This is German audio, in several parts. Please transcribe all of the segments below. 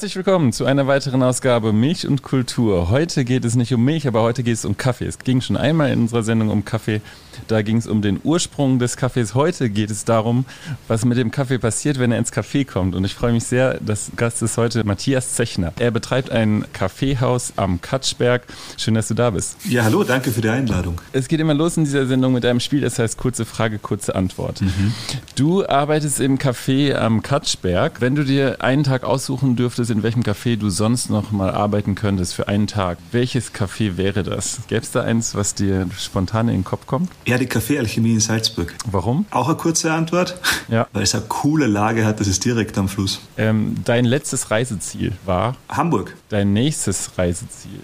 Herzlich willkommen zu einer weiteren Ausgabe Milch und Kultur. Heute geht es nicht um Milch, aber heute geht es um Kaffee. Es ging schon einmal in unserer Sendung um Kaffee. Da ging es um den Ursprung des Kaffees. Heute geht es darum, was mit dem Kaffee passiert, wenn er ins Café kommt. Und ich freue mich sehr, das Gast ist heute Matthias Zechner. Er betreibt ein Kaffeehaus am Katschberg. Schön, dass du da bist. Ja, hallo, danke für die Einladung. Es geht immer los in dieser Sendung mit einem Spiel, das heißt kurze Frage, kurze Antwort. Mhm. Du arbeitest im Café am Katschberg. Wenn du dir einen Tag aussuchen dürftest, in welchem Café du sonst noch mal arbeiten könntest für einen Tag, welches Café wäre das? Gäbe es da eins, was dir spontan in den Kopf kommt? Ja, die Kaffeealchemie in Salzburg. Warum? Auch eine kurze Antwort. Ja. Weil es eine coole Lage hat, das ist direkt am Fluss. Ähm, dein letztes Reiseziel war? Hamburg. Dein nächstes Reiseziel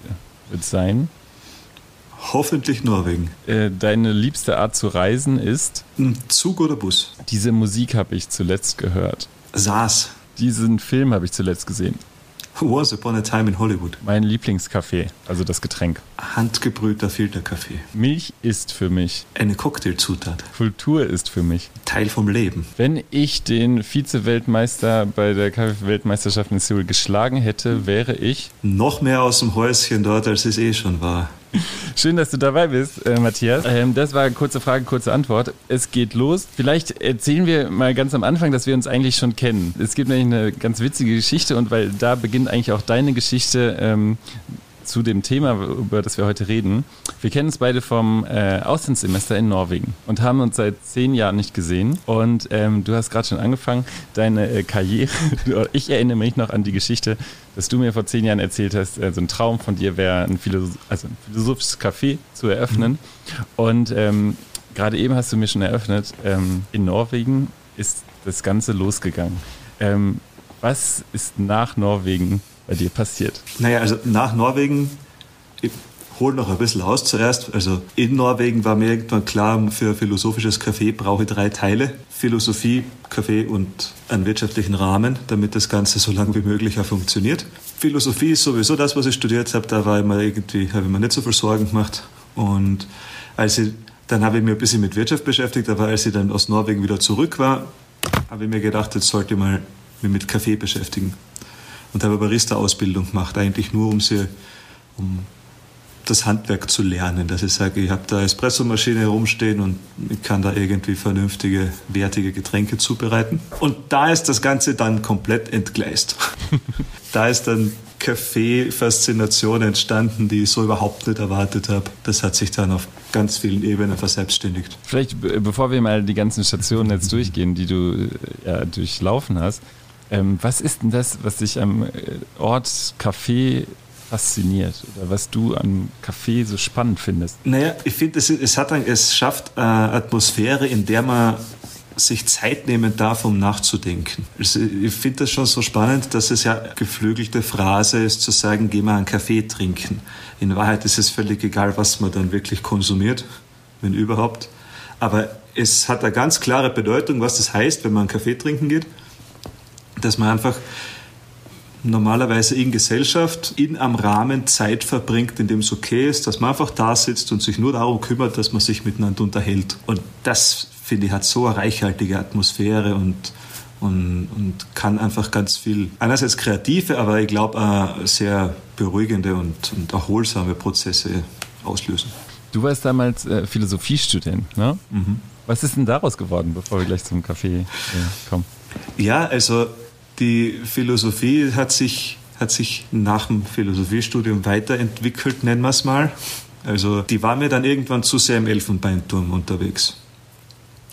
wird sein? Hoffentlich Norwegen. Äh, deine liebste Art zu reisen ist? Zug oder Bus. Diese Musik habe ich zuletzt gehört. Saas. Diesen Film habe ich zuletzt gesehen. Once Upon a Time in Hollywood. Mein Lieblingskaffee, also das Getränk. Handgebrühter Filterkaffee. Milch ist für mich. Eine Cocktailzutat. Kultur ist für mich. Teil vom Leben. Wenn ich den Vize-Weltmeister bei der Kaffee-Weltmeisterschaft in Seoul geschlagen hätte, wäre ich. Noch mehr aus dem Häuschen dort, als es eh schon war. Schön, dass du dabei bist, äh, Matthias. Ähm, das war kurze Frage, kurze Antwort. Es geht los. Vielleicht erzählen wir mal ganz am Anfang, dass wir uns eigentlich schon kennen. Es gibt nämlich eine ganz witzige Geschichte und weil da beginnt eigentlich auch deine Geschichte. Ähm, zu dem Thema, über das wir heute reden. Wir kennen uns beide vom äh, Auslandssemester in Norwegen und haben uns seit zehn Jahren nicht gesehen. Und ähm, du hast gerade schon angefangen, deine äh, Karriere. ich erinnere mich noch an die Geschichte, dass du mir vor zehn Jahren erzählt hast, äh, so ein Traum von dir wäre, ein, Philosoph also ein philosophisches Café zu eröffnen. Und ähm, gerade eben hast du mir schon eröffnet, ähm, in Norwegen ist das Ganze losgegangen. Ähm, was ist nach Norwegen bei dir passiert? Naja, also nach Norwegen, ich hole noch ein bisschen aus zuerst. Also in Norwegen war mir irgendwann klar, für philosophisches Café brauche ich drei Teile. Philosophie, Café und einen wirtschaftlichen Rahmen, damit das Ganze so lange wie möglich auch funktioniert. Philosophie ist sowieso das, was ich studiert habe. Da war immer irgendwie, habe ich mir nicht so viel Sorgen gemacht. Und als ich, dann habe ich mich ein bisschen mit Wirtschaft beschäftigt, aber als ich dann aus Norwegen wieder zurück war, habe ich mir gedacht, jetzt sollte ich mal mich mit Kaffee beschäftigen und habe Barista-Ausbildung gemacht, eigentlich nur um sie, um das Handwerk zu lernen, dass ich sage, ich habe da Espressomaschine rumstehen und ich kann da irgendwie vernünftige, wertige Getränke zubereiten. Und da ist das Ganze dann komplett entgleist. da ist dann Kaffee-Faszination entstanden, die ich so überhaupt nicht erwartet habe. Das hat sich dann auf ganz vielen Ebenen verselbstständigt. Vielleicht, bevor wir mal die ganzen Stationen jetzt durchgehen, die du ja, durchlaufen hast, ähm, was ist denn das, was dich am äh, Ort Café fasziniert oder was du am Café so spannend findest? Naja, ich finde, es, es, es schafft eine Atmosphäre, in der man sich Zeit nehmen darf, um nachzudenken. Also ich finde das schon so spannend, dass es ja geflügelte Phrase ist, zu sagen, geh mal einen Kaffee trinken. In Wahrheit ist es völlig egal, was man dann wirklich konsumiert, wenn überhaupt. Aber es hat eine ganz klare Bedeutung, was das heißt, wenn man einen Kaffee trinken geht dass man einfach normalerweise in Gesellschaft in einem Rahmen Zeit verbringt, in dem es okay ist, dass man einfach da sitzt und sich nur darum kümmert, dass man sich miteinander unterhält. Und das, finde ich, hat so eine reichhaltige Atmosphäre und, und, und kann einfach ganz viel, einerseits kreative, aber ich glaube sehr beruhigende und, und erholsame Prozesse auslösen. Du warst damals äh, Philosophiestudent, ne? Mhm. Was ist denn daraus geworden, bevor wir gleich zum Kaffee äh, kommen? Ja, also die Philosophie hat sich, hat sich nach dem Philosophiestudium weiterentwickelt, nennen wir es mal. Also die war mir dann irgendwann zu sehr im Elfenbeinturm unterwegs.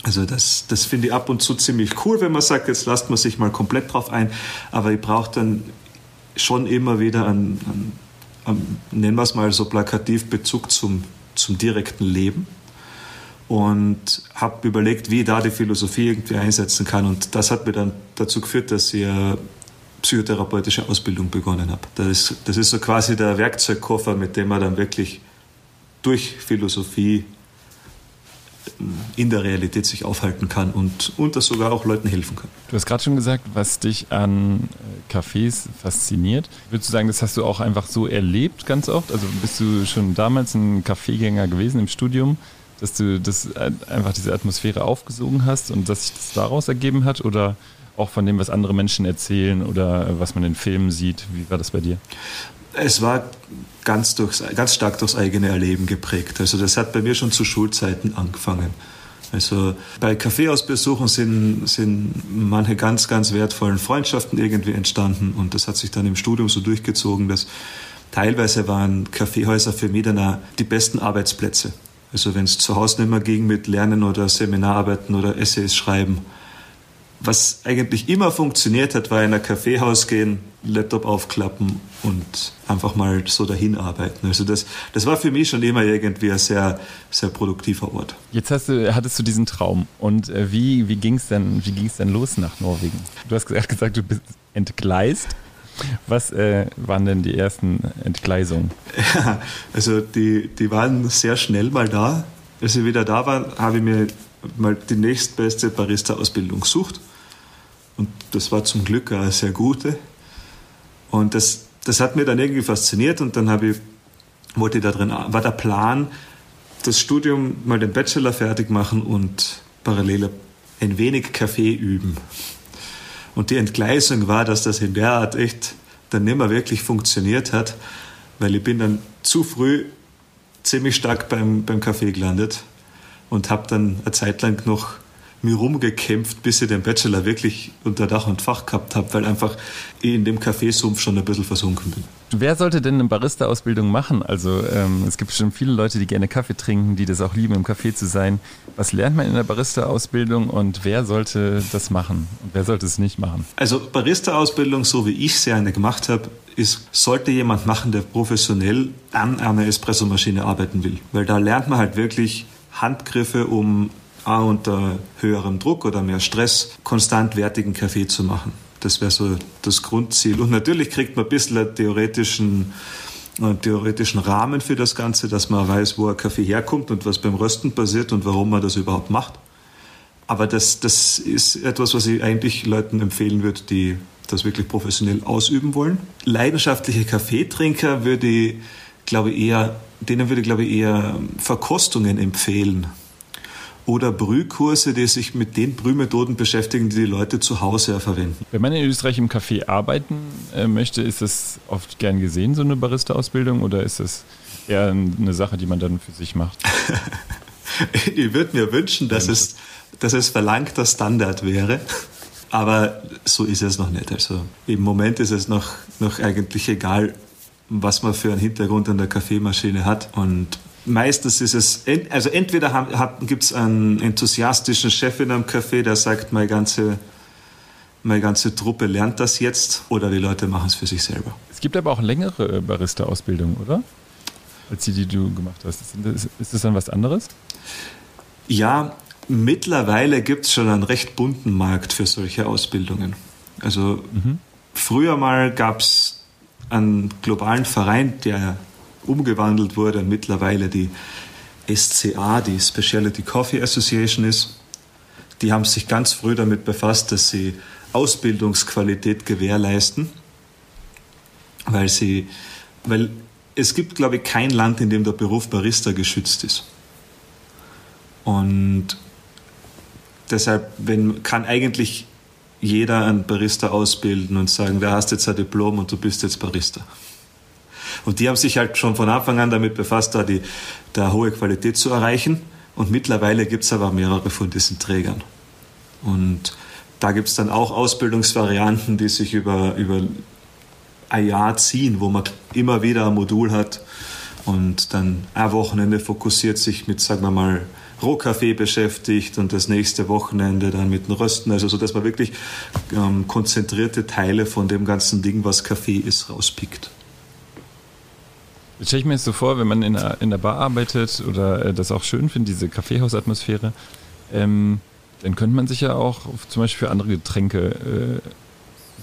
Also das, das finde ich ab und zu ziemlich cool, wenn man sagt, jetzt lasst man sich mal komplett drauf ein. Aber ich brauche dann schon immer wieder einen, einen, einen nennen wir es mal so plakativ, Bezug zum, zum direkten Leben und habe überlegt, wie ich da die Philosophie irgendwie einsetzen kann. Und das hat mir dann dazu geführt, dass ich eine psychotherapeutische Ausbildung begonnen habe. Das ist, das ist so quasi der Werkzeugkoffer, mit dem man dann wirklich durch Philosophie in der Realität sich aufhalten kann und, und das sogar auch Leuten helfen kann. Du hast gerade schon gesagt, was dich an äh, Cafés fasziniert. Würdest du sagen, das hast du auch einfach so erlebt ganz oft? Also bist du schon damals ein Kaffeegänger gewesen im Studium? Dass du das einfach diese Atmosphäre aufgesogen hast und dass sich das daraus ergeben hat? Oder auch von dem, was andere Menschen erzählen oder was man in Filmen sieht? Wie war das bei dir? Es war ganz, durchs, ganz stark durchs eigene Erleben geprägt. Also das hat bei mir schon zu Schulzeiten angefangen. Also bei Kaffeehausbesuchen sind, sind manche ganz, ganz wertvollen Freundschaften irgendwie entstanden und das hat sich dann im Studium so durchgezogen, dass teilweise waren Kaffeehäuser für mich die besten Arbeitsplätze. Also wenn es zu Hause nicht mehr ging mit Lernen oder Seminararbeiten oder Essays schreiben, was eigentlich immer funktioniert hat, war in ein Kaffeehaus gehen, Laptop aufklappen und einfach mal so dahin arbeiten. Also das, das war für mich schon immer irgendwie ein sehr, sehr produktiver Ort. Jetzt hast du, hattest du diesen Traum und äh, wie, wie ging es denn, denn los nach Norwegen? Du hast gesagt, du bist entgleist. Was äh, waren denn die ersten Entgleisungen? Ja, also die, die waren sehr schnell mal da. Als ich wieder da war, habe ich mir mal die nächstbeste Barista-Ausbildung gesucht und das war zum Glück eine sehr gute. Und das, das hat mir dann irgendwie fasziniert und dann habe ich, wollte ich da drin, war der Plan, das Studium mal den Bachelor fertig machen und parallel ein wenig Kaffee üben. Und die Entgleisung war, dass das in der Art echt dann nicht mehr wirklich funktioniert hat, weil ich bin dann zu früh ziemlich stark beim, beim Kaffee gelandet und habe dann eine Zeit lang noch mir rumgekämpft, bis ich den Bachelor wirklich unter Dach und Fach gehabt habe, weil einfach ich in dem Kaffeesumpf schon ein bisschen versunken bin. Wer sollte denn eine Barista-Ausbildung machen? Also ähm, es gibt schon viele Leute, die gerne Kaffee trinken, die das auch lieben, im Café zu sein. Was lernt man in der Barista-Ausbildung und wer sollte das machen und wer sollte es nicht machen? Also Barista-Ausbildung, so wie ich sie eine gemacht habe, ist, sollte jemand machen, der professionell an einer Espressomaschine arbeiten will. Weil da lernt man halt wirklich Handgriffe, um auch unter höherem Druck oder mehr Stress konstant wertigen Kaffee zu machen. Das wäre so das Grundziel. Und natürlich kriegt man ein bisschen einen theoretischen, einen theoretischen Rahmen für das Ganze, dass man weiß, wo ein Kaffee herkommt und was beim Rösten passiert und warum man das überhaupt macht. Aber das, das ist etwas, was ich eigentlich Leuten empfehlen würde, die das wirklich professionell ausüben wollen. Leidenschaftliche Kaffeetrinker würde ich, glaube eher, denen würde ich, glaube ich, eher Verkostungen empfehlen oder Brühkurse, die sich mit den Brühmethoden beschäftigen, die die Leute zu Hause verwenden. Wenn man in Österreich im Café arbeiten äh, möchte, ist das oft gern gesehen, so eine Barista-Ausbildung, oder ist das eher eine Sache, die man dann für sich macht? ich würde mir wünschen, dass es, dass es verlangter Standard wäre. Aber so ist es noch nicht. Also im Moment ist es noch, noch eigentlich egal, was man für einen Hintergrund an der Kaffeemaschine hat. Und meistens ist es, also entweder gibt es einen enthusiastischen Chef in einem Café, der sagt, meine ganze, meine ganze Truppe lernt das jetzt, oder die Leute machen es für sich selber. Es gibt aber auch längere Barista-Ausbildungen, oder? Als die, die du gemacht hast. Ist das dann was anderes? Ja, mittlerweile gibt es schon einen recht bunten Markt für solche Ausbildungen. Also mhm. früher mal gab es einen globalen Verein, der umgewandelt wurde und mittlerweile die SCA, die Specialty Coffee Association ist. Die haben sich ganz früh damit befasst, dass sie Ausbildungsqualität gewährleisten, weil sie, weil es gibt, glaube ich, kein Land, in dem der Beruf Barista geschützt ist. Und deshalb wenn, kann eigentlich jeder einen Barista ausbilden und sagen, da hast jetzt ein Diplom und du bist jetzt Barista. Und die haben sich halt schon von Anfang an damit befasst, da die da hohe Qualität zu erreichen. Und mittlerweile gibt es aber mehrere von diesen Trägern. Und da gibt es dann auch Ausbildungsvarianten, die sich über, über ein Jahr ziehen, wo man immer wieder ein Modul hat und dann ein Wochenende fokussiert sich mit, sagen wir mal, Rohkaffee beschäftigt und das nächste Wochenende dann mit dem Rösten. Also so, dass man wirklich ähm, konzentrierte Teile von dem ganzen Ding, was Kaffee ist, rauspickt. Jetzt stelle ich mir jetzt so vor, wenn man in der, in der Bar arbeitet oder äh, das auch schön findet, diese Kaffeehausatmosphäre, ähm, dann könnte man sich ja auch zum Beispiel für andere Getränke äh,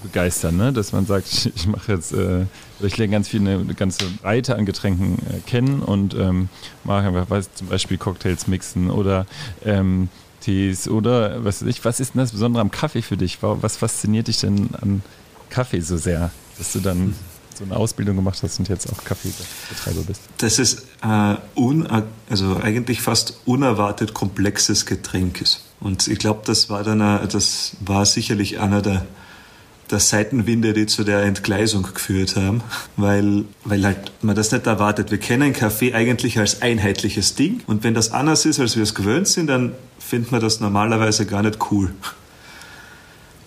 begeistern, ne? dass man sagt, ich, ich mache jetzt, äh, ich lerne ganz viel, eine, eine ganze Breite an Getränken äh, kennen und ähm, mache einfach, weiß, zum Beispiel Cocktails mixen oder ähm, Tees oder was weiß ich. Was ist denn das Besondere am Kaffee für dich? Was fasziniert dich denn an Kaffee so sehr, dass du dann so eine Ausbildung gemacht hast und jetzt auch Kaffeebetreiber bist. Das ist äh, also eigentlich fast unerwartet komplexes Getränk ist. Und ich glaube, das war dann, a, das war sicherlich einer der, der Seitenwinde, die zu der Entgleisung geführt haben, weil, weil halt man das nicht erwartet. Wir kennen Kaffee eigentlich als einheitliches Ding und wenn das anders ist, als wir es gewöhnt sind, dann findet man das normalerweise gar nicht cool.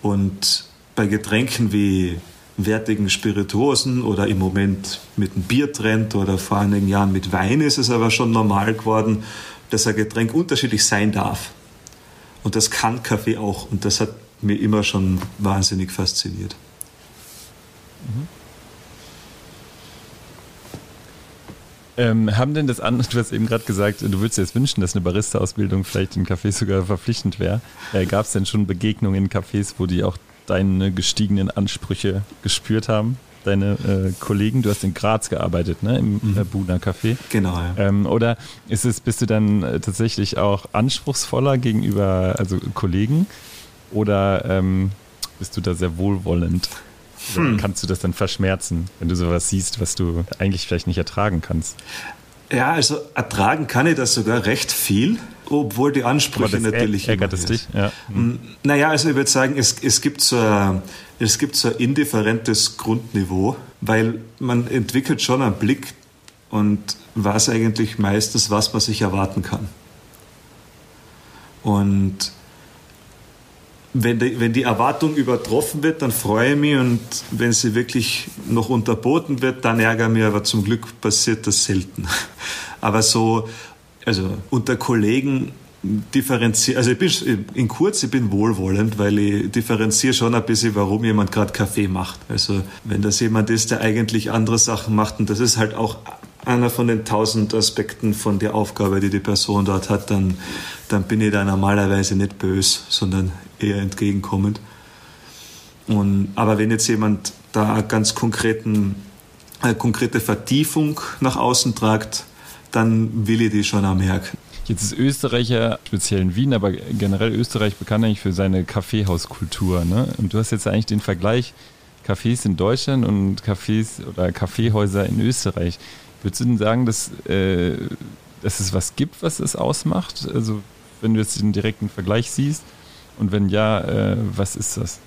Und bei Getränken wie wertigen Spirituosen oder im Moment mit einem Biertrend oder vor einigen Jahren mit Wein ist es aber schon normal geworden, dass ein Getränk unterschiedlich sein darf. Und das kann Kaffee auch. Und das hat mir immer schon wahnsinnig fasziniert. Mhm. Ähm, haben denn das andere, du hast eben gerade gesagt, du würdest dir jetzt wünschen, dass eine Barista-Ausbildung vielleicht in Cafés sogar verpflichtend wäre. Äh, Gab es denn schon Begegnungen in Cafés, wo die auch deine gestiegenen Ansprüche gespürt haben? Deine äh, Kollegen, du hast in Graz gearbeitet, ne, im mhm. Äh, Buna Café. Genau. Ja. Ähm, oder ist es, bist du dann äh, tatsächlich auch anspruchsvoller gegenüber also Kollegen oder ähm, bist du da sehr wohlwollend? Hm. Kannst du das dann verschmerzen, wenn du sowas siehst, was du eigentlich vielleicht nicht ertragen kannst? Ja, also ertragen kann ich das sogar recht viel, obwohl die Ansprüche natürlich. Ärgert es dich? Ja. Hm. Naja, also ich würde sagen, es, es, gibt so ein, es gibt so ein indifferentes Grundniveau, weil man entwickelt schon einen Blick und weiß eigentlich meistens, was man sich erwarten kann. Und wenn die, wenn die Erwartung übertroffen wird, dann freue ich mich und wenn sie wirklich noch unterboten wird, dann ärgere ich mich, aber zum Glück passiert das selten. Aber so, also unter Kollegen differenziere, also ich bin in kurz, ich bin wohlwollend, weil ich differenziere schon ein bisschen, warum jemand gerade Kaffee macht. Also wenn das jemand ist, der eigentlich andere Sachen macht und das ist halt auch einer von den tausend Aspekten von der Aufgabe, die die Person dort hat, dann, dann bin ich da normalerweise nicht böse, sondern eher entgegenkommend. Und, aber wenn jetzt jemand da ganz konkreten, eine konkrete Vertiefung nach außen tragt, dann will ich die schon auch merken. Jetzt ist Österreich ja speziell in Wien, aber generell Österreich bekannt eigentlich für seine Kaffeehauskultur. Ne? Und du hast jetzt eigentlich den Vergleich Cafés in Deutschland und Cafés oder Kaffeehäuser in Österreich. Würdest du denn sagen, dass, äh, dass es was gibt, was es ausmacht? Also wenn du jetzt den direkten Vergleich siehst? Und wenn ja, äh, was ist das?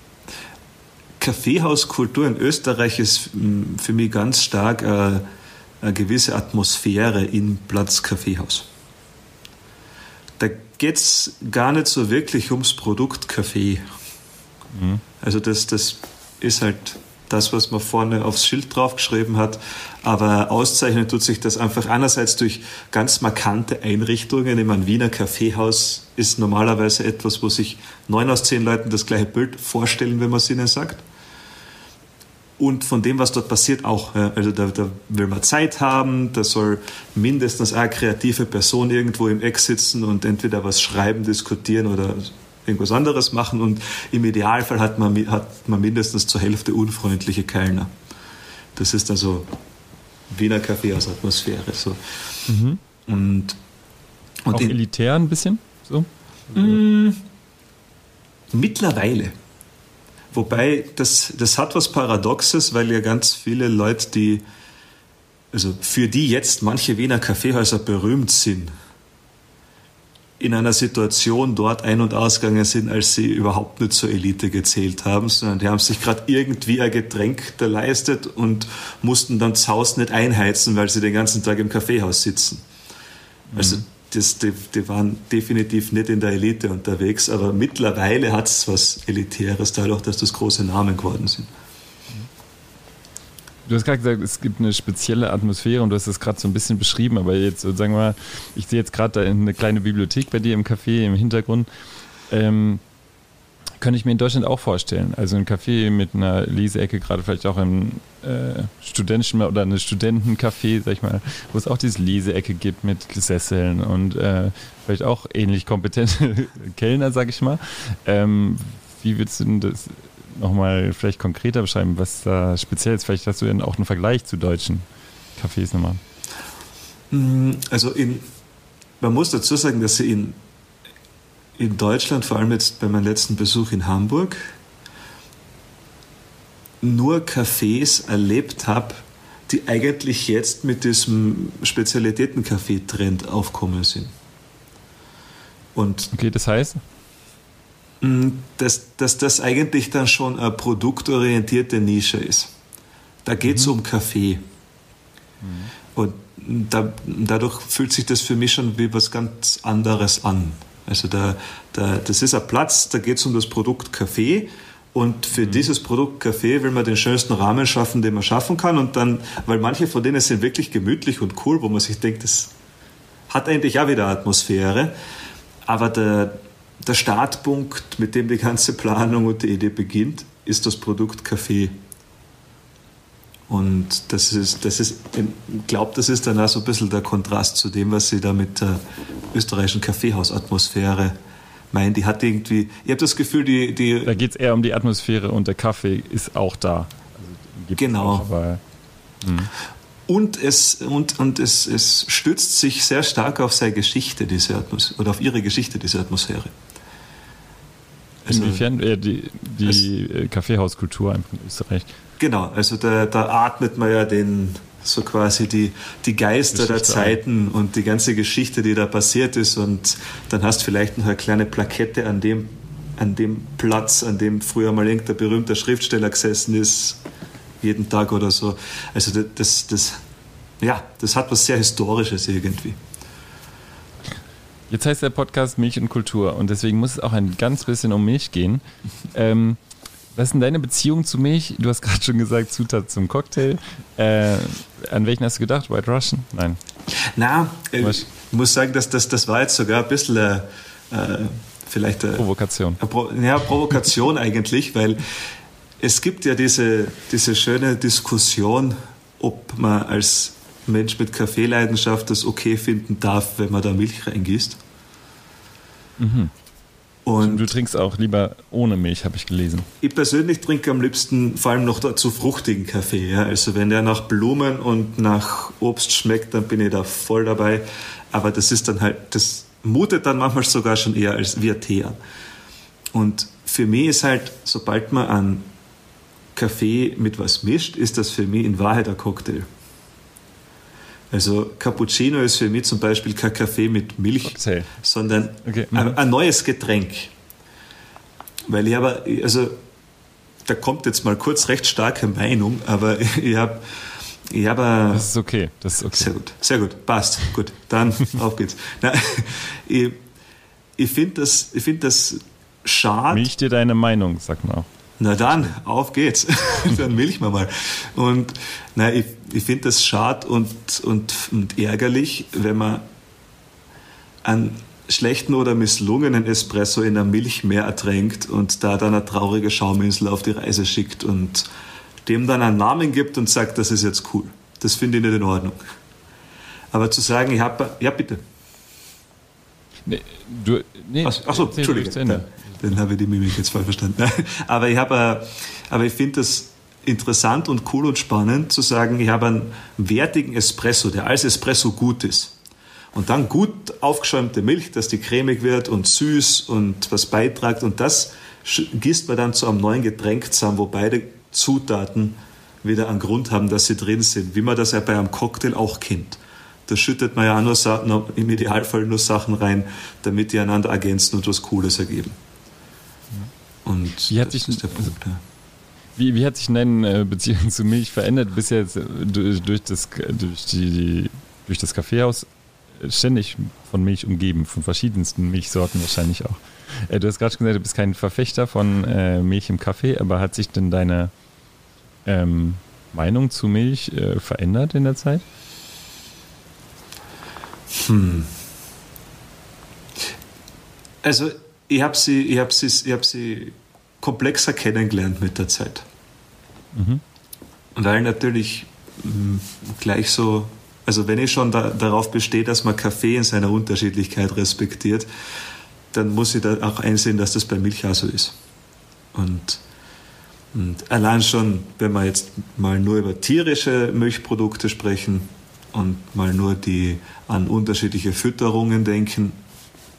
Kaffeehauskultur in Österreich ist mm, für mich ganz stark äh, eine gewisse Atmosphäre in Platz Kaffeehaus. Da geht es gar nicht so wirklich ums Produkt Kaffee. Mhm. Also das, das ist halt das, was man vorne aufs Schild draufgeschrieben hat. Aber auszeichnen tut sich das einfach einerseits durch ganz markante Einrichtungen. Ich meine, Wiener Kaffeehaus ist normalerweise etwas, wo sich neun aus zehn Leuten das gleiche Bild vorstellen, wenn man es ihnen sagt. Und von dem, was dort passiert, auch. Also da, da will man Zeit haben, da soll mindestens eine kreative Person irgendwo im Eck sitzen und entweder was schreiben, diskutieren oder irgendwas anderes machen und im Idealfall hat man, hat man mindestens zur Hälfte unfreundliche Kellner. Das ist also Wiener Kaffeehausatmosphäre. So. Mhm. Und, und Auch elitär ein bisschen? So? Mm, mittlerweile. Wobei, das, das hat was Paradoxes, weil ja ganz viele Leute, die, also für die jetzt manche Wiener Kaffeehäuser berühmt sind, in einer Situation dort ein- und ausgegangen sind, als sie überhaupt nicht zur Elite gezählt haben, sondern die haben sich gerade irgendwie ein Getränk geleistet und mussten dann das Haus nicht einheizen, weil sie den ganzen Tag im Kaffeehaus sitzen. Also mhm. Das, die, die, waren definitiv nicht in der Elite unterwegs, aber mittlerweile hat es was Elitäres, dadurch, dass das große Namen geworden sind. Du hast gerade gesagt, es gibt eine spezielle Atmosphäre und du hast es gerade so ein bisschen beschrieben, aber jetzt sagen wir mal, ich sehe jetzt gerade da eine kleine Bibliothek bei dir im Café im Hintergrund. Ähm, könnte ich mir in Deutschland auch vorstellen. Also ein Café mit einer Leseecke, gerade vielleicht auch im äh, studentischen oder eine Studentencafé, sag ich mal, wo es auch diese Leseecke gibt mit Sesseln und äh, vielleicht auch ähnlich kompetente Kellner, sag ich mal. Ähm, wie würdest du denn das nochmal vielleicht konkreter beschreiben, was da speziell ist? Vielleicht hast du ja auch einen Vergleich zu deutschen Cafés nochmal. Mm, also in, man muss dazu sagen, dass sie in, in Deutschland, vor allem jetzt bei meinem letzten Besuch in Hamburg, nur Cafés erlebt habe, die eigentlich jetzt mit diesem Spezialitäten-Café-Trend aufkommen sind. Und okay, das heißt? Mm, dass, dass das eigentlich dann schon eine produktorientierte Nische ist. Da geht es mhm. um Kaffee. Mhm. Und da, dadurch fühlt sich das für mich schon wie was ganz anderes an. Also da, da, das ist ein Platz, da geht es um das Produkt Kaffee und für mhm. dieses Produkt Kaffee will man den schönsten Rahmen schaffen, den man schaffen kann. Und dann, weil manche von denen sind wirklich gemütlich und cool, wo man sich denkt, das hat eigentlich auch wieder Atmosphäre. Aber der, der Startpunkt, mit dem die ganze Planung und die Idee beginnt, ist das Produkt Kaffee. Und das ist, das ist, ich glaube, das ist dann auch so ein bisschen der Kontrast zu dem, was sie da mit der österreichischen Kaffeehausatmosphäre meinen. Die hat irgendwie, ich habe das Gefühl, die. die da geht es eher um die Atmosphäre und der Kaffee ist auch da. Also, genau. Auch, aber, hm. Und, es, und, und es, es stützt sich sehr stark auf seine Geschichte, diese Atmosphäre, oder auf ihre Geschichte, diese Atmosphäre. Also, Inwiefern äh, die, die Kaffeehauskultur in Österreich? Genau, also da, da atmet man ja den, so quasi die, die Geister Geschichte der Zeiten ein. und die ganze Geschichte, die da passiert ist. Und dann hast du vielleicht noch eine kleine Plakette an dem, an dem Platz, an dem früher mal irgendein berühmter Schriftsteller gesessen ist, jeden Tag oder so. Also das, das, das ja, das hat was sehr Historisches irgendwie. Jetzt heißt der Podcast Milch und Kultur und deswegen muss es auch ein ganz bisschen um Milch gehen. Ähm, was ist denn deine Beziehung zu Milch? Du hast gerade schon gesagt, Zutat zum Cocktail. Äh, an welchen hast du gedacht? White Russian? Nein. Na, äh, ich muss sagen, dass das, das war jetzt sogar ein bisschen äh, äh vielleicht eine, Provokation. Eine Pro, ja, Provokation eigentlich, weil es gibt ja diese, diese schöne Diskussion, ob man als Mensch mit Kaffeeleidenschaft das okay finden darf, wenn man da Milch reingießt. Mhm. Und du trinkst auch lieber ohne Milch, habe ich gelesen. Ich persönlich trinke am liebsten vor allem noch dazu fruchtigen Kaffee. Ja. Also wenn der nach Blumen und nach Obst schmeckt, dann bin ich da voll dabei. Aber das ist dann halt, das mutet dann manchmal sogar schon eher als wie ein Tee an. Und für mich ist halt, sobald man einen Kaffee mit was mischt, ist das für mich in Wahrheit ein Cocktail. Also Cappuccino ist für mich zum Beispiel kein Kaffee mit Milch, okay. sondern okay. ein, mhm. ein, neues Getränk. Weil ich habe, also da kommt jetzt mal kurz recht starke Meinung, aber ich habe ich habe Das ist okay, das ist okay. Sehr gut, sehr gut, passt, gut, dann auf geht's. Na, ich ich finde das, find das schade. Milch dir deine Meinung, sag mal. Na dann, auf geht's. dann milch wir mal. Und na, ich, ich finde das schade und, und, und ärgerlich, wenn man einen schlechten oder misslungenen Espresso in der Milch mehr ertränkt und da dann eine traurige Schauminsel auf die Reise schickt und dem dann einen Namen gibt und sagt, das ist jetzt cool. Das finde ich nicht in Ordnung. Aber zu sagen, ich habe, ja bitte. Nee, du, nee, ach, ach so, Entschuldigung dann habe ich die Mimik jetzt voll verstanden. aber ich habe, äh, aber ich finde das interessant und cool und spannend zu sagen, ich habe einen wertigen Espresso, der als Espresso gut ist. Und dann gut aufgeschäumte Milch, dass die cremig wird und süß und was beitragt. Und das gießt man dann zu einem neuen Getränk zusammen, wo beide Zutaten wieder einen Grund haben, dass sie drin sind. Wie man das ja bei einem Cocktail auch kennt. Da schüttet man ja auch nur, im Idealfall nur Sachen rein, damit die einander ergänzen und was Cooles ergeben. Und wie hat sich, der Punkt, ja. wie, wie hat sich deine äh, Beziehung zu Milch verändert? Bis jetzt äh, durch das, durch, die, durch das Kaffeehaus äh, ständig von Milch umgeben, von verschiedensten Milchsorten wahrscheinlich auch. Du hast gerade schon gesagt, du bist kein Verfechter von Milch im Kaffee, aber hat sich denn deine ähm, Meinung zu Milch äh, verändert in der Zeit? Hm. Also ich habe sie, ich hab sie, ich hab sie komplexer kennengelernt mit der Zeit. Mhm. Weil natürlich mh, mm, gleich so, also wenn ich schon da, darauf bestehe, dass man Kaffee in seiner Unterschiedlichkeit respektiert, dann muss ich da auch einsehen, dass das bei Milch auch so ist. Und, und allein schon, wenn wir jetzt mal nur über tierische Milchprodukte sprechen und mal nur die an unterschiedliche Fütterungen denken,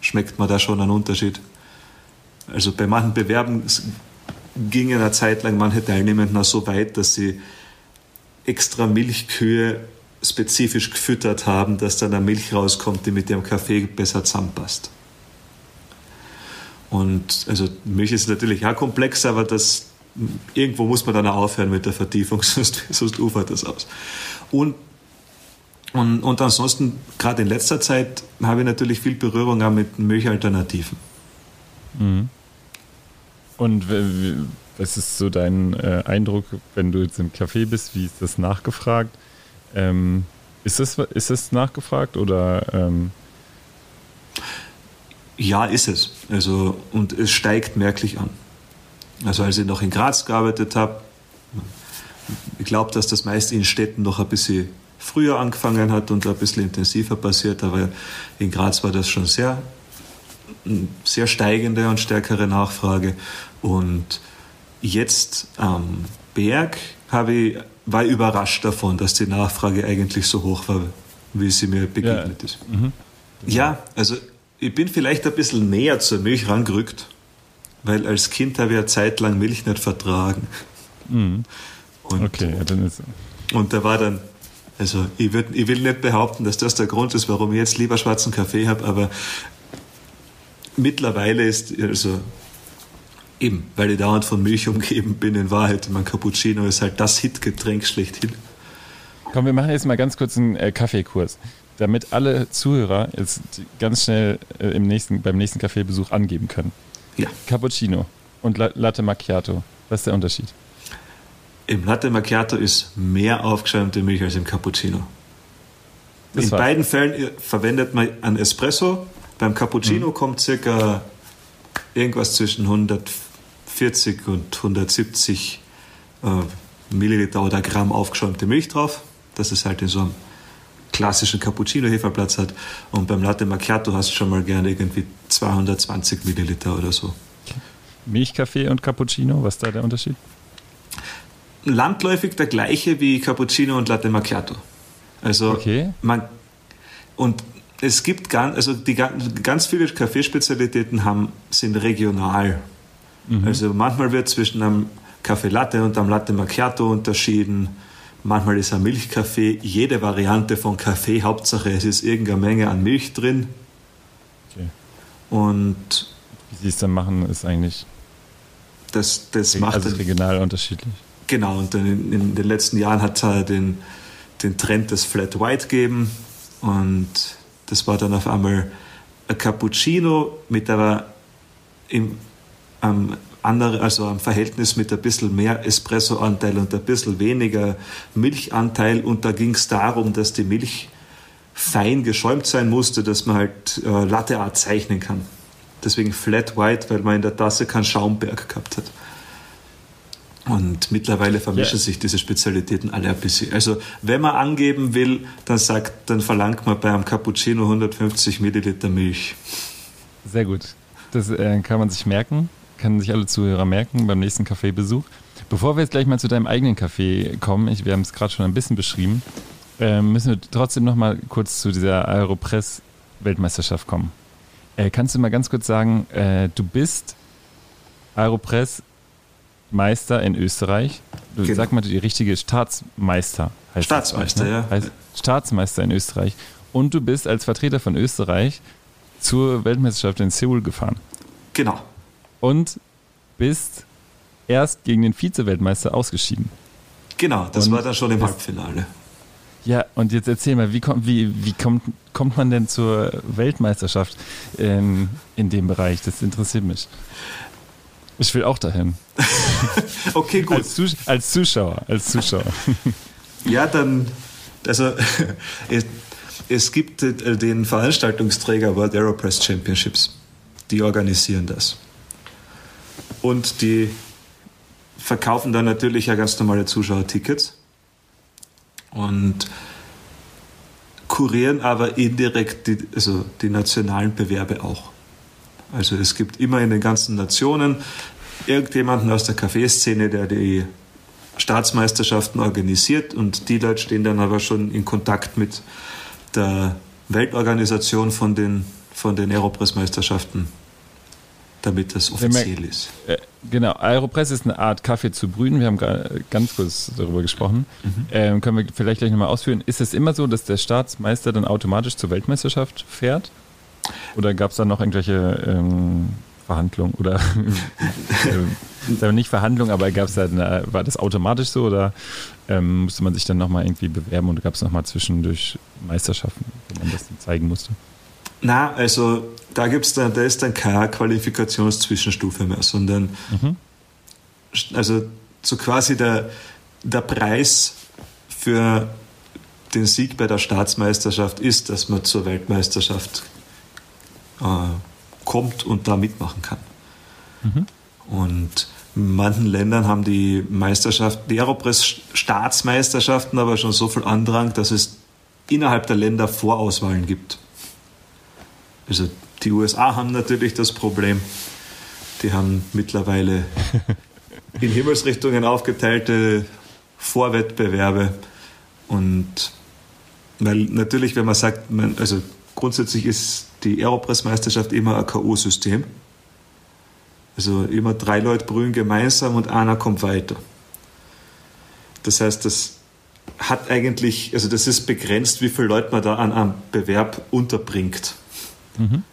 schmeckt man da schon einen Unterschied. Also bei manchen Bewerben gingen eine Zeit lang manche Teilnehmenden auch so weit, dass sie extra Milchkühe spezifisch gefüttert haben, dass dann eine Milch rauskommt, die mit dem Kaffee besser zusammenpasst. Und also Milch ist natürlich auch komplex, aber das irgendwo muss man dann auch aufhören mit der Vertiefung, sonst, sonst ufert das aus. Und, und, und ansonsten, gerade in letzter Zeit, habe ich natürlich viel Berührung auch mit Milchalternativen. Mhm. Und was ist so dein äh, Eindruck, wenn du jetzt im Café bist? Wie ist das nachgefragt? Ähm, ist, das, ist das nachgefragt oder? Ähm ja, ist es. Also, und es steigt merklich an. Also als ich noch in Graz gearbeitet habe, ich glaube, dass das meist in Städten noch ein bisschen früher angefangen hat und ein bisschen intensiver passiert, aber in Graz war das schon sehr, sehr steigende und stärkere Nachfrage. Und jetzt am Berg habe ich, war ich überrascht davon, dass die Nachfrage eigentlich so hoch war, wie sie mir begegnet ja. ist. Mhm. Ja, also ich bin vielleicht ein bisschen näher zur Milch rangerückt weil als Kind habe ich eine Zeit lang Milch nicht vertragen. Mhm. Und, okay, ja, dann ist Und da war dann, also ich, würd, ich will nicht behaupten, dass das der Grund ist, warum ich jetzt lieber schwarzen Kaffee habe, aber mittlerweile ist, also eben, weil ich dauernd von Milch umgeben bin, in Wahrheit, mein Cappuccino ist halt das Hitgetränk schlechthin. Komm, wir machen jetzt mal ganz kurz einen äh, Kaffeekurs, damit alle Zuhörer jetzt ganz schnell äh, im nächsten, beim nächsten Kaffeebesuch angeben können. Ja. Cappuccino und Latte Macchiato. Was ist der Unterschied? Im Latte Macchiato ist mehr aufgeschäumte Milch als im Cappuccino. Das In beiden Fällen äh, verwendet man einen Espresso. Beim Cappuccino mhm. kommt circa irgendwas zwischen 140 und 170 äh, Milliliter oder Gramm aufgeschäumte Milch drauf. Das ist halt in so einem klassischen Cappuccino-Heferplatz hat. Und beim Latte Macchiato hast du schon mal gerne irgendwie 220 Milliliter oder so. Milchkaffee und Cappuccino, was ist da der Unterschied? Landläufig der gleiche wie Cappuccino und Latte Macchiato. Also okay. man und es gibt ganz, also die ganz viele Kaffeespezialitäten haben sind regional. Mhm. Also manchmal wird zwischen einem Kaffee Latte und einem Latte Macchiato unterschieden Manchmal ist ein Milchkaffee jede Variante von Kaffee, Hauptsache es ist irgendeine Menge an Milch drin. Okay. Und wie sie es dann machen, ist eigentlich das, das macht also regional unterschiedlich. Genau, und dann in, in, den letzten Jahren hat es den, den Trend des Flat White gegeben und das war dann auf einmal ein Cappuccino mit aber im, am andere, also am Verhältnis mit ein bisschen mehr Espresso-Anteil und ein bisschen weniger Milchanteil. Und da ging es darum, dass die Milch fein geschäumt sein musste, dass man halt äh, Latte Art zeichnen kann. Deswegen Flat White, weil man in der Tasse keinen Schaumberg gehabt hat. Und mittlerweile vermischen yeah. sich diese Spezialitäten alle ein bisschen. Also, wenn man angeben will, dann sagt, dann verlangt man bei einem Cappuccino 150 Milliliter Milch. Sehr gut. Das äh, kann man sich merken können sich alle Zuhörer merken beim nächsten Kaffeebesuch. Bevor wir jetzt gleich mal zu deinem eigenen Kaffee kommen, ich, wir haben es gerade schon ein bisschen beschrieben, äh, müssen wir trotzdem noch mal kurz zu dieser Aeropress-Weltmeisterschaft kommen. Äh, kannst du mal ganz kurz sagen, äh, du bist Aeropress-Meister in Österreich. Du genau. sag mal die richtige Staatsmeister heißt Staatsmeister, das, ne? ja. Heißt Staatsmeister in Österreich. Und du bist als Vertreter von Österreich zur Weltmeisterschaft in Seoul gefahren. Genau und bist erst gegen den Vize-Weltmeister ausgeschieden. Genau, das und war dann schon im Halbfinale. Ja, und jetzt erzähl mal, wie kommt, wie, wie kommt, kommt man denn zur Weltmeisterschaft in, in dem Bereich? Das interessiert mich. Ich will auch dahin. okay, gut. Als, Zus als, Zuschauer, als Zuschauer. ja, dann, also es, es gibt äh, den Veranstaltungsträger World Aeropress Championships. Die organisieren das. Und die verkaufen dann natürlich ja ganz normale Zuschauertickets und kurieren aber indirekt die, also die nationalen Bewerbe auch. Also es gibt immer in den ganzen Nationen irgendjemanden aus der Kaffeeszene, der die Staatsmeisterschaften organisiert und die Leute stehen dann aber schon in Kontakt mit der Weltorganisation von den, von den Aeropress-Meisterschaften damit das offiziell ist. Äh, genau, Aeropress ist eine Art Kaffee zu brühen. Wir haben ganz kurz darüber gesprochen. Mhm. Ähm, können wir vielleicht gleich nochmal ausführen. Ist es immer so, dass der Staatsmeister dann automatisch zur Weltmeisterschaft fährt? Oder gab es da noch irgendwelche ähm, Verhandlungen? Oder äh, nicht Verhandlungen, aber gab's da eine, war das automatisch so oder ähm, musste man sich dann nochmal irgendwie bewerben und gab es nochmal zwischendurch Meisterschaften, wo man das dann zeigen musste? Na, also da gibt's dann, da ist dann keine Qualifikationszwischenstufe mehr, sondern mhm. also so quasi der, der Preis für den Sieg bei der Staatsmeisterschaft ist, dass man zur Weltmeisterschaft äh, kommt und da mitmachen kann. Mhm. Und in manchen Ländern haben die Meisterschaften, die Aeropress-Staatsmeisterschaften aber schon so viel Andrang, dass es innerhalb der Länder Vorauswahlen gibt. Also die USA haben natürlich das Problem, die haben mittlerweile in Himmelsrichtungen aufgeteilte Vorwettbewerbe und weil natürlich, wenn man sagt, man, also grundsätzlich ist die Aeropress-Meisterschaft immer ein K.O.-System. Also immer drei Leute brühen gemeinsam und einer kommt weiter. Das heißt, das hat eigentlich, also das ist begrenzt, wie viele Leute man da an einem Bewerb unterbringt. Mhm.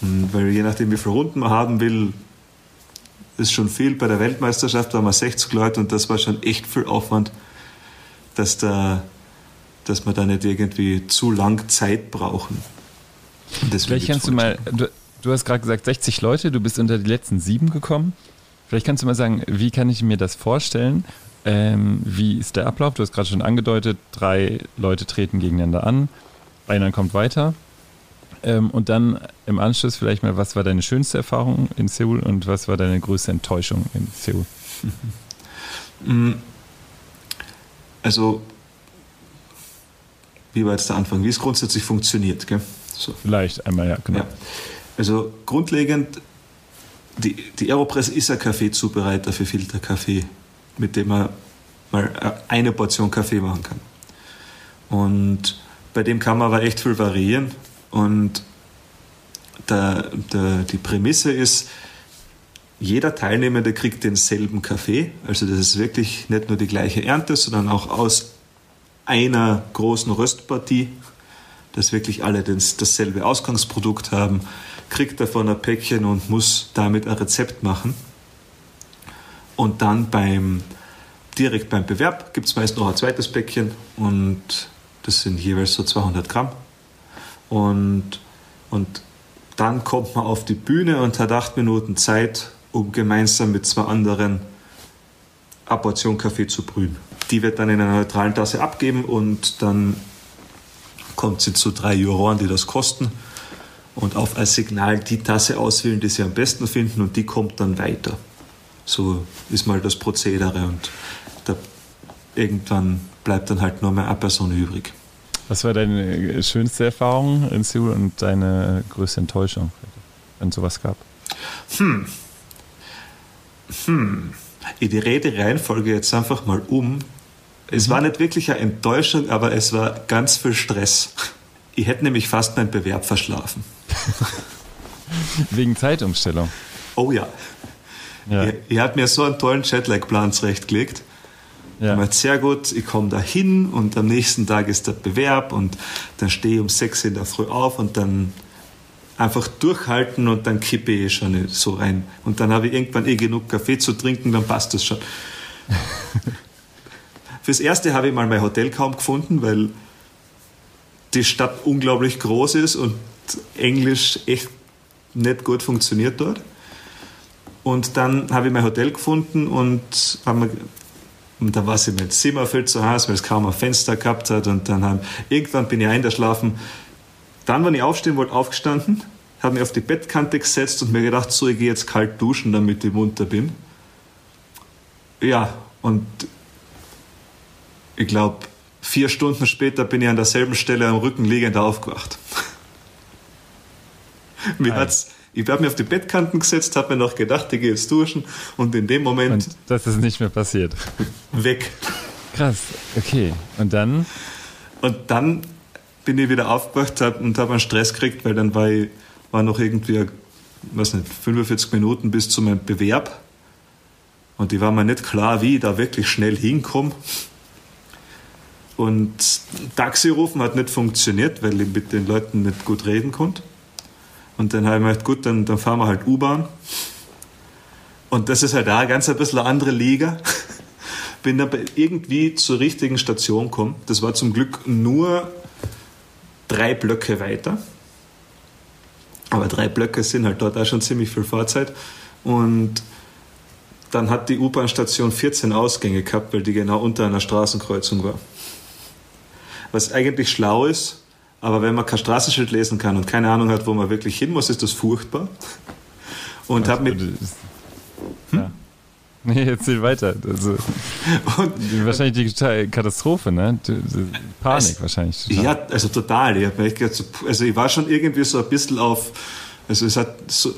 Weil je nachdem, wie viele Runden man haben will, ist schon viel. Bei der Weltmeisterschaft waren wir 60 Leute und das war schon echt viel Aufwand, dass, da, dass wir da nicht irgendwie zu lang Zeit brauchen. Vielleicht kannst du mal, du, du hast gerade gesagt 60 Leute, du bist unter die letzten sieben gekommen. Vielleicht kannst du mal sagen, wie kann ich mir das vorstellen? Ähm, wie ist der Ablauf? Du hast gerade schon angedeutet, drei Leute treten gegeneinander an, einer kommt weiter. Ähm, und dann im Anschluss vielleicht mal, was war deine schönste Erfahrung in Seoul und was war deine größte Enttäuschung in Seoul? Mm. Also, wie war jetzt der Anfang? Wie es grundsätzlich funktioniert, gell? So. Vielleicht einmal, ja, genau. Ja. Also grundlegend, die, die Aeropress ist ein Kaffeezubereiter für Filterkaffee, mit dem man mal eine Portion Kaffee machen kann. Und bei dem kann man aber echt viel variieren. Und der, der, die Prämisse ist, jeder Teilnehmende kriegt denselben Kaffee. Also das ist wirklich nicht nur die gleiche Ernte, sondern auch aus einer großen Röstpartie, dass wirklich alle dasselbe Ausgangsprodukt haben, kriegt davon ein Päckchen und muss damit ein Rezept machen. Und dann beim, direkt beim Bewerb gibt es meist noch ein zweites Päckchen und das sind jeweils so 200 Gramm. Und, und dann kommt man auf die Bühne und hat acht Minuten Zeit, um gemeinsam mit zwei anderen eine Kaffee zu brühen. Die wird dann in einer neutralen Tasse abgeben und dann kommt sie zu drei Juroren, die das kosten und auf ein Signal die Tasse auswählen, die sie am besten finden und die kommt dann weiter. So ist mal das Prozedere und da, irgendwann bleibt dann halt nur mehr eine Person übrig. Was war deine schönste Erfahrung in Seoul und deine größte Enttäuschung, wenn es sowas gab? Hm. Hm. Ich die Reihenfolge jetzt einfach mal um. Es mhm. war nicht wirklich eine Enttäuschung, aber es war ganz viel Stress. Ich hätte nämlich fast meinen Bewerb verschlafen. Wegen Zeitumstellung. Oh ja. ja. Ich, ich habe mir so einen tollen Jetlag-Plan zurechtgelegt. Ja. Ich sehr gut, ich komme da hin und am nächsten Tag ist der Bewerb und dann stehe ich um sechs in der Früh auf und dann einfach durchhalten und dann kippe ich schon so rein. Und dann habe ich irgendwann eh genug Kaffee zu trinken, dann passt das schon. Fürs Erste habe ich mal mein Hotel kaum gefunden, weil die Stadt unglaublich groß ist und Englisch echt nicht gut funktioniert dort. Und dann habe ich mein Hotel gefunden und haben und da war sie mein Zimmer viel zu heiß, weil es kaum ein Fenster gehabt hat. Und dann haben, irgendwann bin ich eingeschlafen. Dann, wenn ich aufstehen wollte, aufgestanden, habe mich auf die Bettkante gesetzt und mir gedacht, so, ich gehe jetzt kalt duschen, damit ich munter bin. Ja, und ich glaube, vier Stunden später bin ich an derselben Stelle am Rücken liegend aufgewacht. Mir hat's ich habe mir auf die Bettkanten gesetzt, habe mir noch gedacht, ich gehe jetzt duschen und in dem Moment. Und das ist nicht mehr passiert. Weg. Krass, okay. Und dann? Und dann bin ich wieder aufgewacht und habe einen Stress gekriegt, weil dann war, ich, war noch irgendwie weiß nicht, 45 Minuten bis zu meinem Bewerb. Und ich war mir nicht klar, wie ich da wirklich schnell hinkomme. Und Taxi rufen hat nicht funktioniert, weil ich mit den Leuten nicht gut reden konnte. Und dann habe ich mir gedacht, gut, dann, dann fahren wir halt U-Bahn. Und das ist halt auch ganz ein bisschen eine andere Liga. Bin dann irgendwie zur richtigen Station gekommen. Das war zum Glück nur drei Blöcke weiter. Aber drei Blöcke sind halt dort auch schon ziemlich viel Fahrzeit. Und dann hat die U-Bahn-Station 14 Ausgänge gehabt, weil die genau unter einer Straßenkreuzung war. Was eigentlich schlau ist, aber wenn man kein Straßenschild lesen kann und keine Ahnung hat, wo man wirklich hin muss, ist das furchtbar. Und habe mit. Hm? Ja. Nee, erzähl weiter. Also, und, wahrscheinlich die Katastrophe, ne? Panik es, wahrscheinlich. Total. Ja, also total. Ich, gedacht, also ich war schon irgendwie so ein bisschen auf. Also es hat so.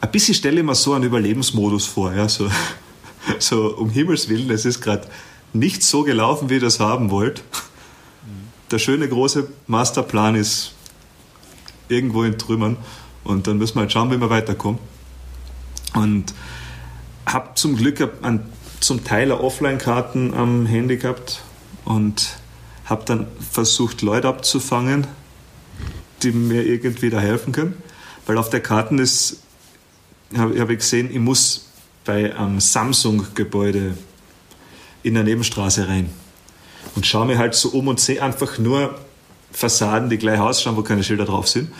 Ein bisschen stelle ich mir so einen Überlebensmodus vor, ja. So, so um Himmels Willen, es ist gerade nicht so gelaufen, wie ihr das haben wollt der schöne große Masterplan ist irgendwo in Trümmern und dann müssen wir halt schauen, wie wir weiterkommen. Und habe zum Glück an, zum Teil Offline-Karten am Handy gehabt und habe dann versucht, Leute abzufangen, die mir irgendwie da helfen können. Weil auf der Karten ist, habe hab ich gesehen, ich muss bei einem Samsung-Gebäude in der Nebenstraße rein und schaue mir halt so um und sehe einfach nur Fassaden, die gleich ausschauen, wo keine Schilder drauf sind.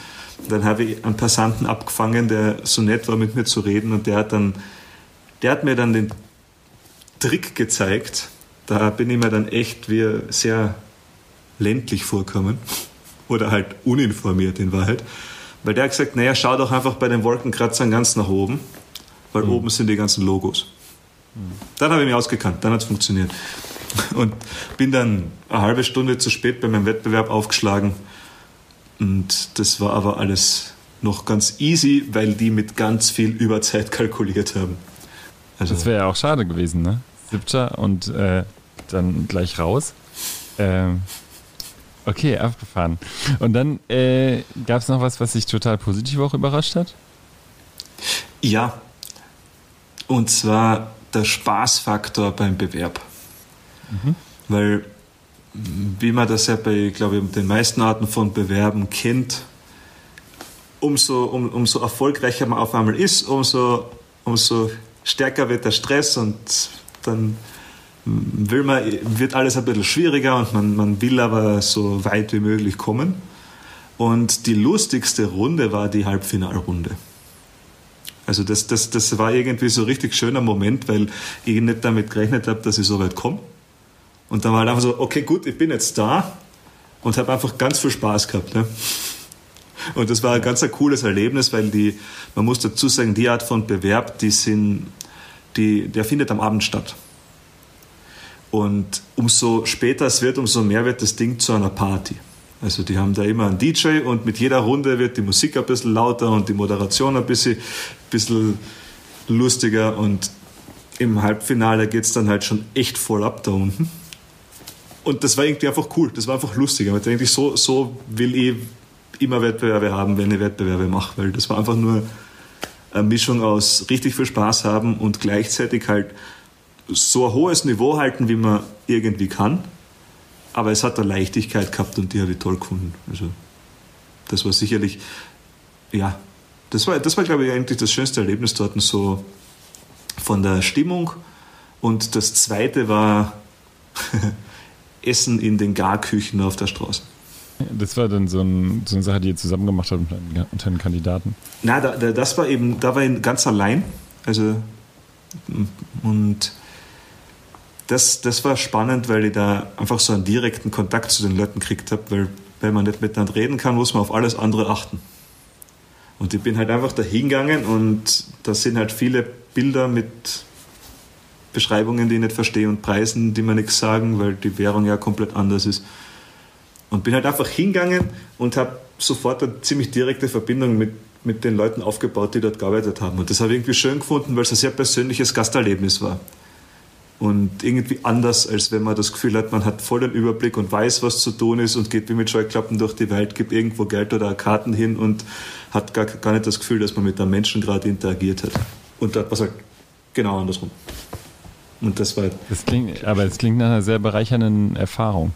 Dann habe ich einen Passanten abgefangen, der so nett war, mit mir zu reden und der hat dann, der hat mir dann den Trick gezeigt. Da bin ich mir dann echt wie sehr ländlich vorkommen oder halt uninformiert in Wahrheit. Weil der hat gesagt, naja, schau doch einfach bei den Wolkenkratzern ganz nach oben, weil mhm. oben sind die ganzen Logos. Mhm. Dann habe ich mich ausgekannt, dann hat es funktioniert und bin dann eine halbe Stunde zu spät bei meinem Wettbewerb aufgeschlagen. Und das war aber alles noch ganz easy, weil die mit ganz viel Überzeit kalkuliert haben. Also das wäre ja auch schade gewesen, ne? Siebter und äh, dann gleich raus. Ähm, okay, abgefahren. Und dann äh, gab es noch was, was dich total positiv auch überrascht hat? Ja. Und zwar der Spaßfaktor beim Bewerb. Mhm. Weil, wie man das ja bei, glaube ich, den meisten Arten von Bewerben kennt, umso, um, umso erfolgreicher man auf einmal ist, umso, umso stärker wird der Stress und dann will man, wird alles ein bisschen schwieriger und man, man will aber so weit wie möglich kommen. Und die lustigste Runde war die Halbfinalrunde. Also das, das, das war irgendwie so ein richtig schöner Moment, weil ich nicht damit gerechnet habe, dass ich so weit komme. Und dann war halt einfach so, okay, gut, ich bin jetzt da und habe einfach ganz viel Spaß gehabt. Ne? Und das war ein ganz ein cooles Erlebnis, weil die, man muss dazu sagen, die Art von Bewerb, die sind, die, der findet am Abend statt. Und umso später es wird, umso mehr wird das Ding zu einer Party. Also die haben da immer einen DJ und mit jeder Runde wird die Musik ein bisschen lauter und die Moderation ein bisschen, bisschen lustiger und im Halbfinale geht es dann halt schon echt voll ab da unten. Und das war irgendwie einfach cool, das war einfach lustig. Aber eigentlich so, so will ich immer Wettbewerbe haben, wenn ich Wettbewerbe mache, weil das war einfach nur eine Mischung aus richtig viel Spaß haben und gleichzeitig halt so ein hohes Niveau halten, wie man irgendwie kann. Aber es hat eine Leichtigkeit gehabt und die habe ich toll gefunden. Also das war sicherlich, ja, das war, das war glaube ich eigentlich das schönste Erlebnis dort, so von der Stimmung. Und das zweite war Essen in den Garküchen auf der Straße. Das war dann so, ein, so eine Sache, die ihr zusammen gemacht habt unter den Kandidaten? Na, da, da, das war eben, da war ich ganz allein. Also, und das, das war spannend, weil ich da einfach so einen direkten Kontakt zu den Leuten gekriegt habe, weil wenn man nicht miteinander reden kann, muss man auf alles andere achten. Und ich bin halt einfach da hingegangen und da sind halt viele Bilder mit Beschreibungen, die ich nicht verstehe und Preisen, die mir nichts sagen, weil die Währung ja komplett anders ist. Und bin halt einfach hingegangen und habe sofort eine ziemlich direkte Verbindung mit, mit den Leuten aufgebaut, die dort gearbeitet haben. Und das habe ich irgendwie schön gefunden, weil es ein sehr persönliches Gasterlebnis war. Und irgendwie anders, als wenn man das Gefühl hat, man hat voll den Überblick und weiß, was zu tun ist und geht wie mit Scheuklappen durch die Welt, gibt irgendwo Geld oder Karten hin und hat gar, gar nicht das Gefühl, dass man mit einem Menschen gerade interagiert hat. Und da war es halt genau andersrum. Und das war. Das klingt, aber es klingt nach einer sehr bereichernden Erfahrung.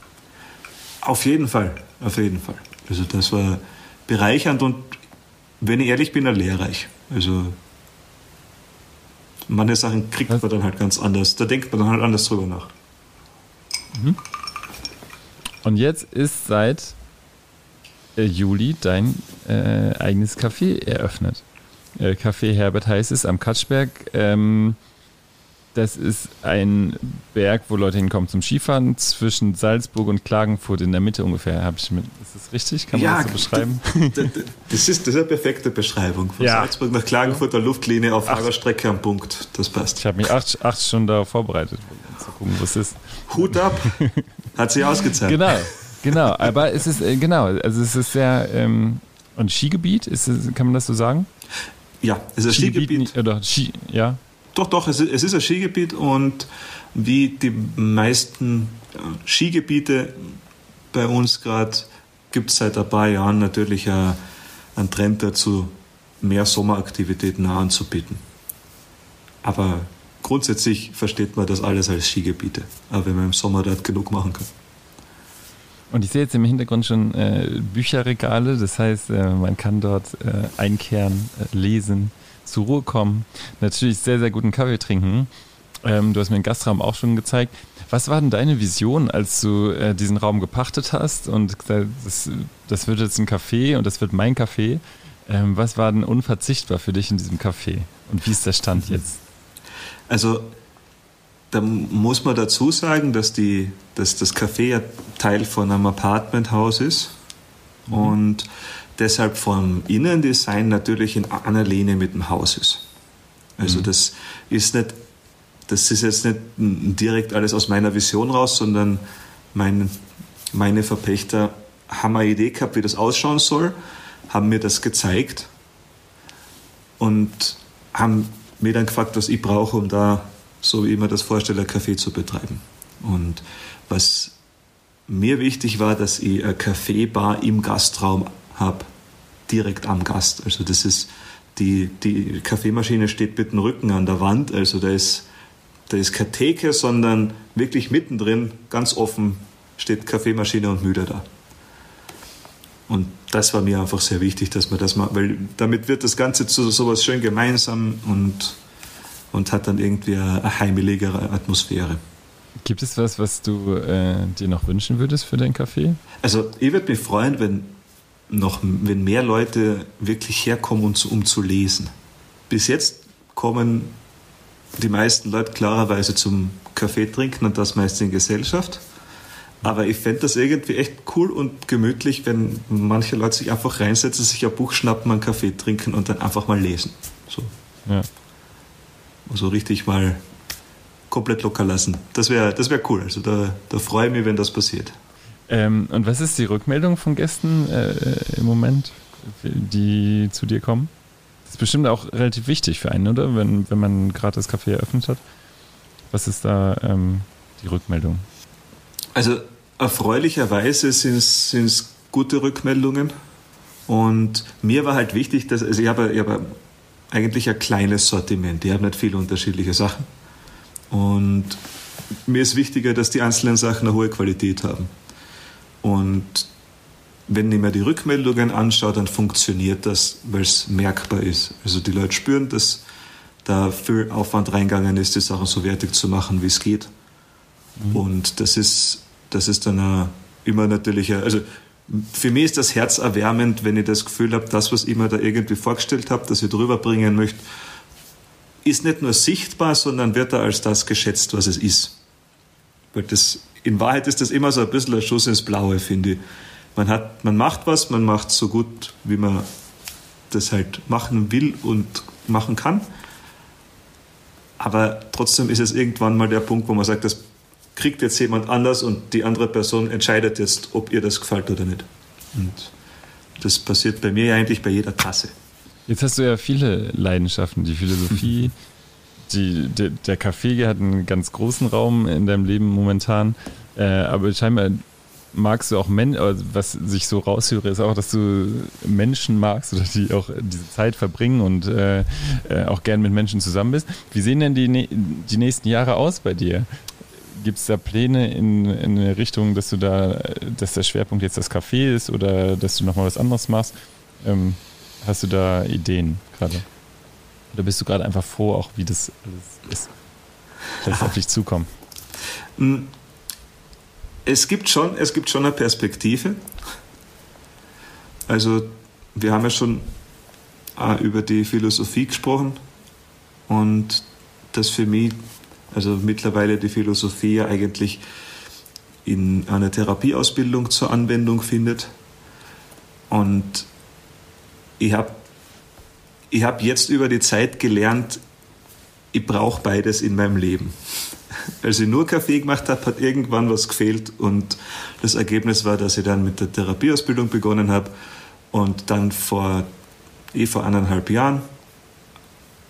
Auf jeden Fall, auf jeden Fall. Also das war bereichernd und wenn ich ehrlich bin, lehrreich. Also manche Sachen kriegt Was? man dann halt ganz anders. Da denkt man dann halt anders drüber nach. Mhm. Und jetzt ist seit äh, Juli dein äh, eigenes Café eröffnet. Äh, Café Herbert heißt es am Katschberg. Ähm, das ist ein Berg, wo Leute hinkommen zum Skifahren zwischen Salzburg und Klagenfurt in der Mitte ungefähr. Hab ich mit, ist das richtig? Kann man ja, das so beschreiben? Das ist, das ist eine perfekte Beschreibung. Von ja. Salzburg nach Klagenfurt der Luftlinie auf Fahrerstrecke am Punkt. Das passt. Ich habe mich acht, acht Stunden darauf vorbereitet, um zu gucken, was es ist. Hut ab! Hat sie ausgezahlt. Genau, genau. Aber es ist, äh, genau, also es ist sehr, ähm, ein Skigebiet, ist, kann man das so sagen? Ja, es ist ein Skigebiet. Skigebiet oder Ski, ja. Doch, doch, es ist, es ist ein Skigebiet und wie die meisten äh, Skigebiete bei uns gerade gibt es seit ein paar Jahren natürlich einen Trend dazu, mehr Sommeraktivitäten anzubieten. Aber grundsätzlich versteht man das alles als Skigebiete, aber wenn man im Sommer dort genug machen kann. Und ich sehe jetzt im Hintergrund schon äh, Bücherregale, das heißt, äh, man kann dort äh, einkehren, äh, lesen zur Ruhe kommen, natürlich sehr, sehr guten Kaffee trinken. Ähm, du hast mir den Gastraum auch schon gezeigt. Was war denn deine Vision, als du äh, diesen Raum gepachtet hast und gesagt das, das wird jetzt ein Café und das wird mein Café? Ähm, was war denn unverzichtbar für dich in diesem Café? Und wie ist der Stand jetzt? Also, da muss man dazu sagen, dass, die, dass das Café ja Teil von einem Apartmenthaus ist. Mhm. Und deshalb vom Innendesign natürlich in einer Linie mit dem Haus ist. Also mhm. das ist nicht, das ist jetzt nicht direkt alles aus meiner Vision raus, sondern mein, meine Verpächter haben eine Idee gehabt, wie das ausschauen soll, haben mir das gezeigt und haben mir dann gefragt, was ich brauche, um da, so wie ich mir das vorstelle, ein Café zu betreiben. Und was mir wichtig war, dass ich eine Kaffeebar im Gastraum habe, direkt am Gast. Also das ist, die, die Kaffeemaschine steht mit dem Rücken an der Wand, also da ist, da ist keine Theke, sondern wirklich mittendrin, ganz offen, steht Kaffeemaschine und Müde da. Und das war mir einfach sehr wichtig, dass man das macht, weil damit wird das Ganze zu sowas schön gemeinsam und, und hat dann irgendwie eine heimeligere Atmosphäre. Gibt es was, was du äh, dir noch wünschen würdest für dein Café? Also ich würde mich freuen, wenn noch, wenn mehr Leute wirklich herkommen, um zu, um zu lesen. Bis jetzt kommen die meisten Leute klarerweise zum Kaffee trinken und das meist in Gesellschaft. Aber ich fände das irgendwie echt cool und gemütlich, wenn manche Leute sich einfach reinsetzen, sich ein Buch schnappen, einen Kaffee trinken und dann einfach mal lesen. So. Ja. Also richtig mal komplett locker lassen. Das wäre das wär cool. Also da, da freue ich mich, wenn das passiert. Ähm, und was ist die Rückmeldung von Gästen äh, im Moment, die zu dir kommen? Das ist bestimmt auch relativ wichtig für einen, oder? Wenn, wenn man gerade das Café eröffnet hat. Was ist da ähm, die Rückmeldung? Also erfreulicherweise sind es gute Rückmeldungen. Und mir war halt wichtig, dass also ich habe, ich eigentlich ein kleines Sortiment. Ich habe nicht viele unterschiedliche Sachen. Und mir ist wichtiger, dass die einzelnen Sachen eine hohe Qualität haben. Und wenn ich mir die Rückmeldungen anschaue, dann funktioniert das, weil es merkbar ist. Also die Leute spüren, dass da viel Aufwand reingegangen ist, die Sachen so wertig zu machen, wie es geht. Mhm. Und das ist, das ist dann immer natürlich, eine, also für mich ist das herzerwärmend, wenn ich das Gefühl habe, das, was ich mir da irgendwie vorgestellt habe, dass ich drüber bringen möchte, ist nicht nur sichtbar, sondern wird da als das geschätzt, was es ist. Weil das in Wahrheit ist das immer so ein bisschen ein Schuss ins Blaue, finde ich. Man, hat, man macht was, man macht so gut, wie man das halt machen will und machen kann. Aber trotzdem ist es irgendwann mal der Punkt, wo man sagt, das kriegt jetzt jemand anders und die andere Person entscheidet jetzt, ob ihr das gefällt oder nicht. Und das passiert bei mir ja eigentlich bei jeder Tasse. Jetzt hast du ja viele Leidenschaften, die Philosophie, die, der, der Café hat einen ganz großen Raum in deinem Leben momentan, äh, aber scheinbar magst du auch Menschen, also was sich so raushöre, ist auch, dass du Menschen magst oder die auch diese Zeit verbringen und äh, äh, auch gern mit Menschen zusammen bist. Wie sehen denn die, die nächsten Jahre aus bei dir? Gibt es da Pläne in, in eine Richtung, dass du da, dass der Schwerpunkt jetzt das Café ist oder dass du nochmal was anderes machst? Ähm, hast du da Ideen gerade? Oder bist du gerade einfach froh, auch wie das ist? Es auf dich zukommt? Hm. Es gibt schon, es gibt schon eine Perspektive. Also wir haben ja schon über die Philosophie gesprochen und das für mich, also mittlerweile die Philosophie ja eigentlich in einer Therapieausbildung zur Anwendung findet. Und ich habe ich hab jetzt über die Zeit gelernt, ich brauche beides in meinem Leben. Als ich nur Kaffee gemacht habe, hat irgendwann was gefehlt und das Ergebnis war, dass ich dann mit der Therapieausbildung begonnen habe und dann vor, eh vor eineinhalb Jahren,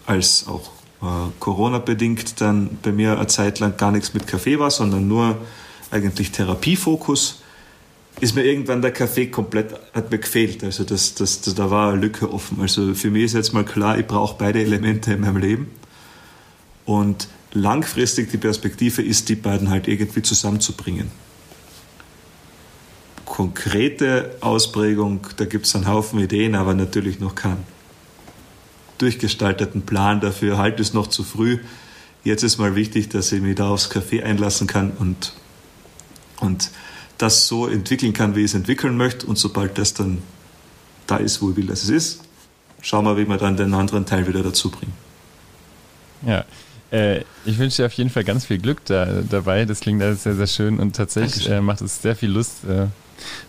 als auch äh, Corona-bedingt dann bei mir eine Zeit lang gar nichts mit Kaffee war, sondern nur eigentlich Therapiefokus, ist mir irgendwann der Kaffee komplett, hat mir gefehlt. Also das, das, das, da war eine Lücke offen. Also für mich ist jetzt mal klar, ich brauche beide Elemente in meinem Leben. Und langfristig die Perspektive ist, die beiden halt irgendwie zusammenzubringen. Konkrete Ausprägung, da gibt es einen Haufen Ideen, aber natürlich noch keinen durchgestalteten Plan dafür. Halt es noch zu früh. Jetzt ist mal wichtig, dass ich mich da aufs Café einlassen kann und, und das so entwickeln kann, wie ich es entwickeln möchte. Und sobald das dann da ist, wo ich will, dass es ist, schauen wir, wie wir dann den anderen Teil wieder dazu bringen. Ja, äh, ich wünsche dir auf jeden Fall ganz viel Glück da, dabei. Das klingt alles sehr, sehr schön und tatsächlich äh, macht es sehr viel Lust, äh,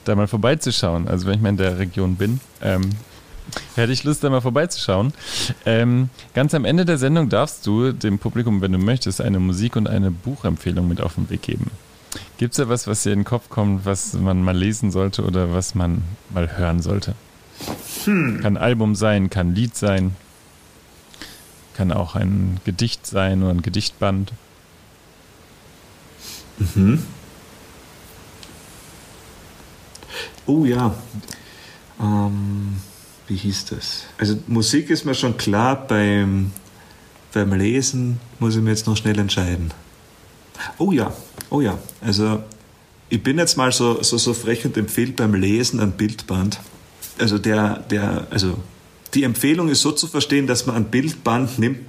da mal vorbeizuschauen. Also wenn ich mal in der Region bin, ähm, hätte ich Lust, da mal vorbeizuschauen. Ähm, ganz am Ende der Sendung darfst du dem Publikum, wenn du möchtest, eine Musik- und eine Buchempfehlung mit auf den Weg geben. Gibt es da was, was dir in den Kopf kommt, was man mal lesen sollte oder was man mal hören sollte? Hm. Kann Album sein, kann Lied sein. Kann auch ein Gedicht sein oder ein Gedichtband. Mhm. Oh ja. Ähm, wie hieß das? Also Musik ist mir schon klar, beim, beim Lesen muss ich mir jetzt noch schnell entscheiden. Oh ja, oh ja. Also ich bin jetzt mal so, so, so frech und empfehle beim Lesen ein Bildband. Also der, der, also die Empfehlung ist so zu verstehen, dass man ein Bildband nimmt,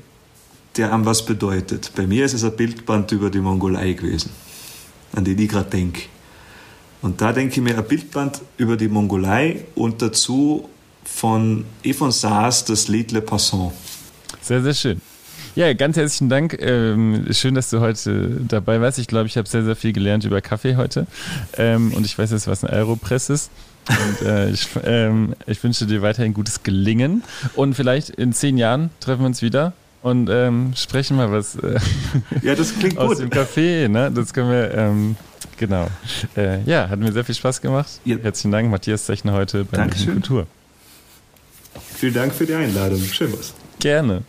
der einem was bedeutet. Bei mir ist es ein Bildband über die Mongolei gewesen, an die ich gerade denke. Und da denke ich mir ein Bildband über die Mongolei und dazu von Yvonne Saas das Lied Le Passant. Sehr, sehr schön. Ja, ganz herzlichen Dank. Ähm, schön, dass du heute dabei warst. Ich glaube, ich habe sehr, sehr viel gelernt über Kaffee heute. Ähm, und ich weiß jetzt, was ein Aeropress ist. Und äh, ich, ähm, ich, wünsche dir weiterhin gutes Gelingen. Und vielleicht in zehn Jahren treffen wir uns wieder und sprechen mal was äh, ja, das klingt aus gut. dem Café. Ne? Das können wir, genau. Äh, ja, hat mir sehr viel Spaß gemacht. Ja. Herzlichen Dank, Matthias Zechner heute bei Kultur. Vielen Dank für die Einladung. Schön was. Gerne.